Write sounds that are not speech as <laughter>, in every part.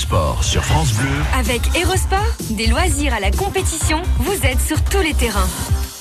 sport sur France Bleu. Avec Erosport, des loisirs à la compétition, vous êtes sur tous les terrains.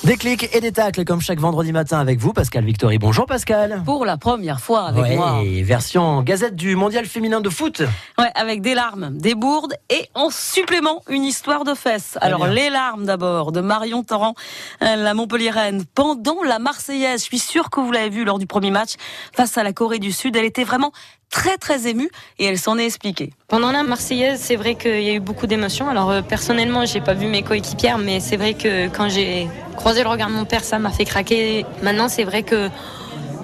Des clics et des tacles comme chaque vendredi matin avec vous, Pascal Victory. Bonjour Pascal. Pour la première fois avec Ouais, moi. version gazette du mondial féminin de foot. Ouais, avec des larmes, des bourdes et en supplément une histoire de fesses. Alors les larmes d'abord de Marion Torrent, euh, la Montpelliéraine, pendant la Marseillaise. Je suis sûre que vous l'avez vu lors du premier match face à la Corée du Sud. Elle était vraiment très très émue et elle s'en est expliquée. Pendant la Marseillaise, c'est vrai qu'il y a eu beaucoup d'émotions. Alors euh, personnellement, j'ai pas vu mes coéquipières, mais c'est vrai que quand j'ai croisé le regard de mon père, ça m'a fait craquer. Maintenant, c'est vrai que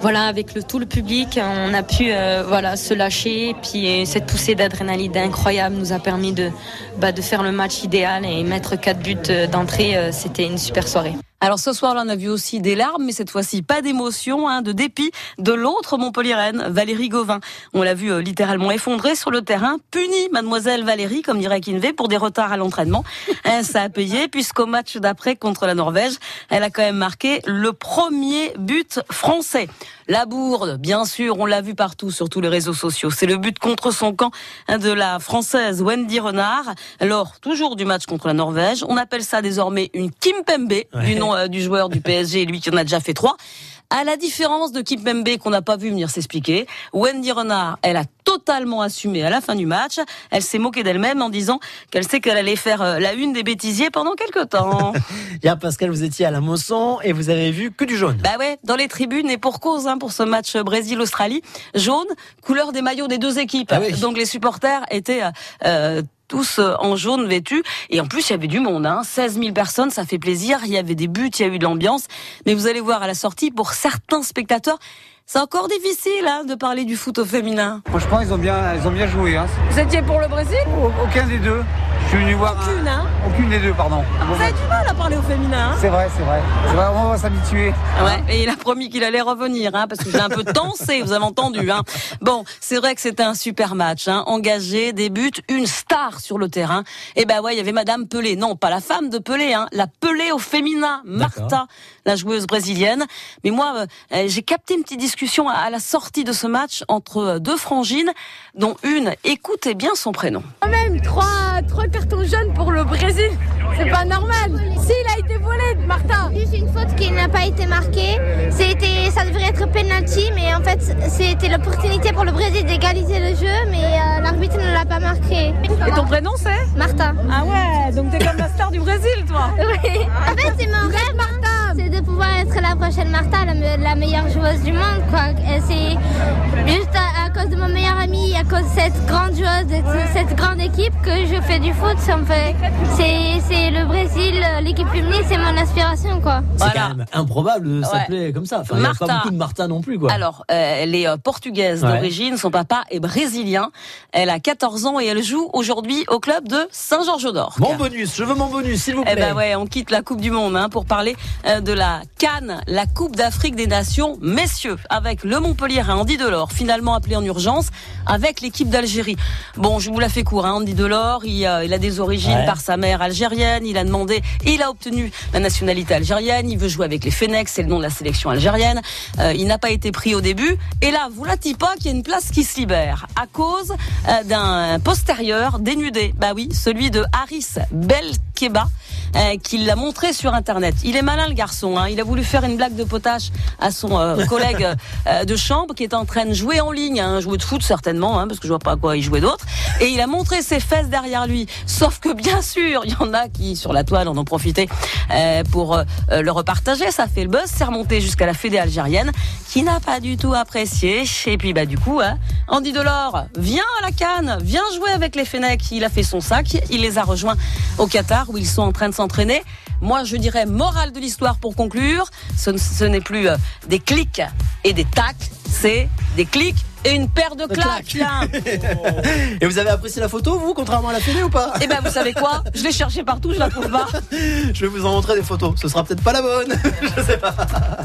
voilà, avec le tout le public, on a pu euh, voilà se lâcher. Puis euh, cette poussée d'adrénaline incroyable nous a permis de bah, de faire le match idéal et mettre quatre buts d'entrée. C'était une super soirée. Alors ce soir-là, on a vu aussi des larmes, mais cette fois-ci pas d'émotion, hein, de dépit de l'autre Montpelliéraine, Valérie Gauvin. On l'a vu euh, littéralement effondrée sur le terrain, punie Mademoiselle Valérie, comme dirait Kinvé, pour des retards à l'entraînement. <laughs> Hein, ça a payé, puisqu'au match d'après contre la Norvège, elle a quand même marqué le premier but français. La bourde, bien sûr, on l'a vu partout sur tous les réseaux sociaux. C'est le but contre son camp hein, de la française Wendy Renard. Alors, toujours du match contre la Norvège. On appelle ça désormais une Kimpembe, du nom euh, du joueur du PSG, lui qui en a déjà fait trois. À la différence de Kimpembe qu'on n'a pas vu venir s'expliquer, Wendy Renard, elle a totalement assumé à la fin du match. Elle s'est moquée d'elle-même en disant qu'elle sait qu'elle allait faire euh, la une des bêtisiers pendant quelques temps. <laughs> Hier, Pascal, vous étiez à la Mosson et vous avez vu que du jaune. Bah ouais, dans les tribunes et pour cause hein, pour ce match Brésil-Australie, jaune, couleur des maillots des deux équipes. Ah oui. Donc les supporters étaient euh, tous euh, en jaune vêtus et en plus il y avait du monde, hein, 16 000 personnes, ça fait plaisir. Il y avait des buts, il y a eu de l'ambiance, mais vous allez voir à la sortie pour certains spectateurs. C'est encore difficile hein, de parler du foot au féminin. Franchement, ils ont bien, ils ont bien joué. Hein. Vous étiez pour le Brésil Aucun des deux. Je suis venu voir. un- Aucune, hein Aucune des deux, pardon. Vous avez du mal à parler au féminin. hein C'est vrai, c'est vrai. C'est vrai, on va s'habituer. Ouais, et il a promis qu'il allait revenir, hein, parce que j'ai un peu tensé, vous avez entendu. Hein. Bon, c'est vrai que c'était un super match, hein, engagé, des buts, une star sur le terrain. Et ben ouais, il y avait Madame Pelé, non, pas la femme de Pelé, hein, la Pelé au féminin, Martha, la joueuse brésilienne. Mais moi, euh, j'ai capté une petite discussion à, à la sortie de ce match entre deux frangines, dont une, écoutez bien son prénom. même trois, trois cartons jaunes pour le Brésil. C'est pas normal. S'il a été volé, Martin. Juste une faute qui n'a pas été marquée. C'était, ça devrait être penalty, mais en fait, c'était l'opportunité pour le Brésil d'égaliser le jeu, mais euh, l'arbitre ne l'a pas marqué. Et ton prénom c'est? Martin. Ah ouais, donc t'es comme la star du Brésil, toi. <laughs> Oui. En fait, c'est mon rêve, Martin. C'est pouvoir être la prochaine Martha, la, me- la meilleure joueuse du monde, quoi. C'est juste cause de mon meilleur ami, à cause de cette grande joueuse, de ce- cette grande équipe que je fais du foot. Ça me fait, c'est, c'est le Brésil, l'équipe féminine, c'est mon aspiration, quoi. C'est Voilà. quand même improbable de s'appeler comme ça. Enfin, il n'y a Martha. pas beaucoup de Martin non plus, quoi. Alors, euh, elle est euh, portugaise Ouais. d'origine, son papa est brésilien. Elle a 14 ans et elle joue aujourd'hui au club de Saint-Georges-d'Or. Mon bonus, je veux mon bonus, s'il vous plaît. Eh ben ouais, on quitte la Coupe du Monde hein, pour parler euh, de la Cannes, la Coupe d'Afrique des Nations, messieurs, avec le Montpellier Andy Delors, finalement appelé en urgence avec l'équipe d'Algérie. Bon, je vous la fais court, hein, Andy Delors, il, euh, il a des origines Ouais. par sa mère algérienne, il a demandé, il a obtenu la nationalité algérienne, il veut jouer avec les Fennecs, c'est le nom de la sélection algérienne. Euh, il n'a pas été pris au début, et là, vous la pas qu'il y a une place qui se libère à cause euh, d'un postérieur dénudé. Bah oui, celui de Haris Belkeba euh, qui l'a montré sur internet. Il est malin le garçon, hein. il a voulu faire une blague de potache à son euh, <laughs> collègue euh, de chambre qui est en train de jouer en ligne, hein, jouer de foot certainement, hein, parce que je vois pas à quoi il jouait d'autre. Et il a montré ses fesses derrière lui. Sauf que bien sûr, il y en a qui sur la toile en ont profité euh, pour le repartager. Ça fait le buzz, c'est remonté jusqu'à la fédé algérienne qui n'a pas du tout apprécié. Et puis bah du coup, hein, Andy Delors, viens à la Cannes, viens jouer avec les Fennecs. Il a fait son sac, il les a rejoints au Qatar où ils sont en train de s'entraîner. Moi, je dirais morale de l'histoire pour conclure, ce, n'est plus euh, des clics et des tacs, c'est des clics et une paire de claques. <laughs> Et vous avez apprécié la photo, vous, contrairement à la télé ou pas? Eh ben, vous savez quoi? Je l'ai cherché partout, je la trouve pas. <laughs> Je vais vous en montrer des photos. Ce sera peut-être pas la bonne. <laughs> je sais pas.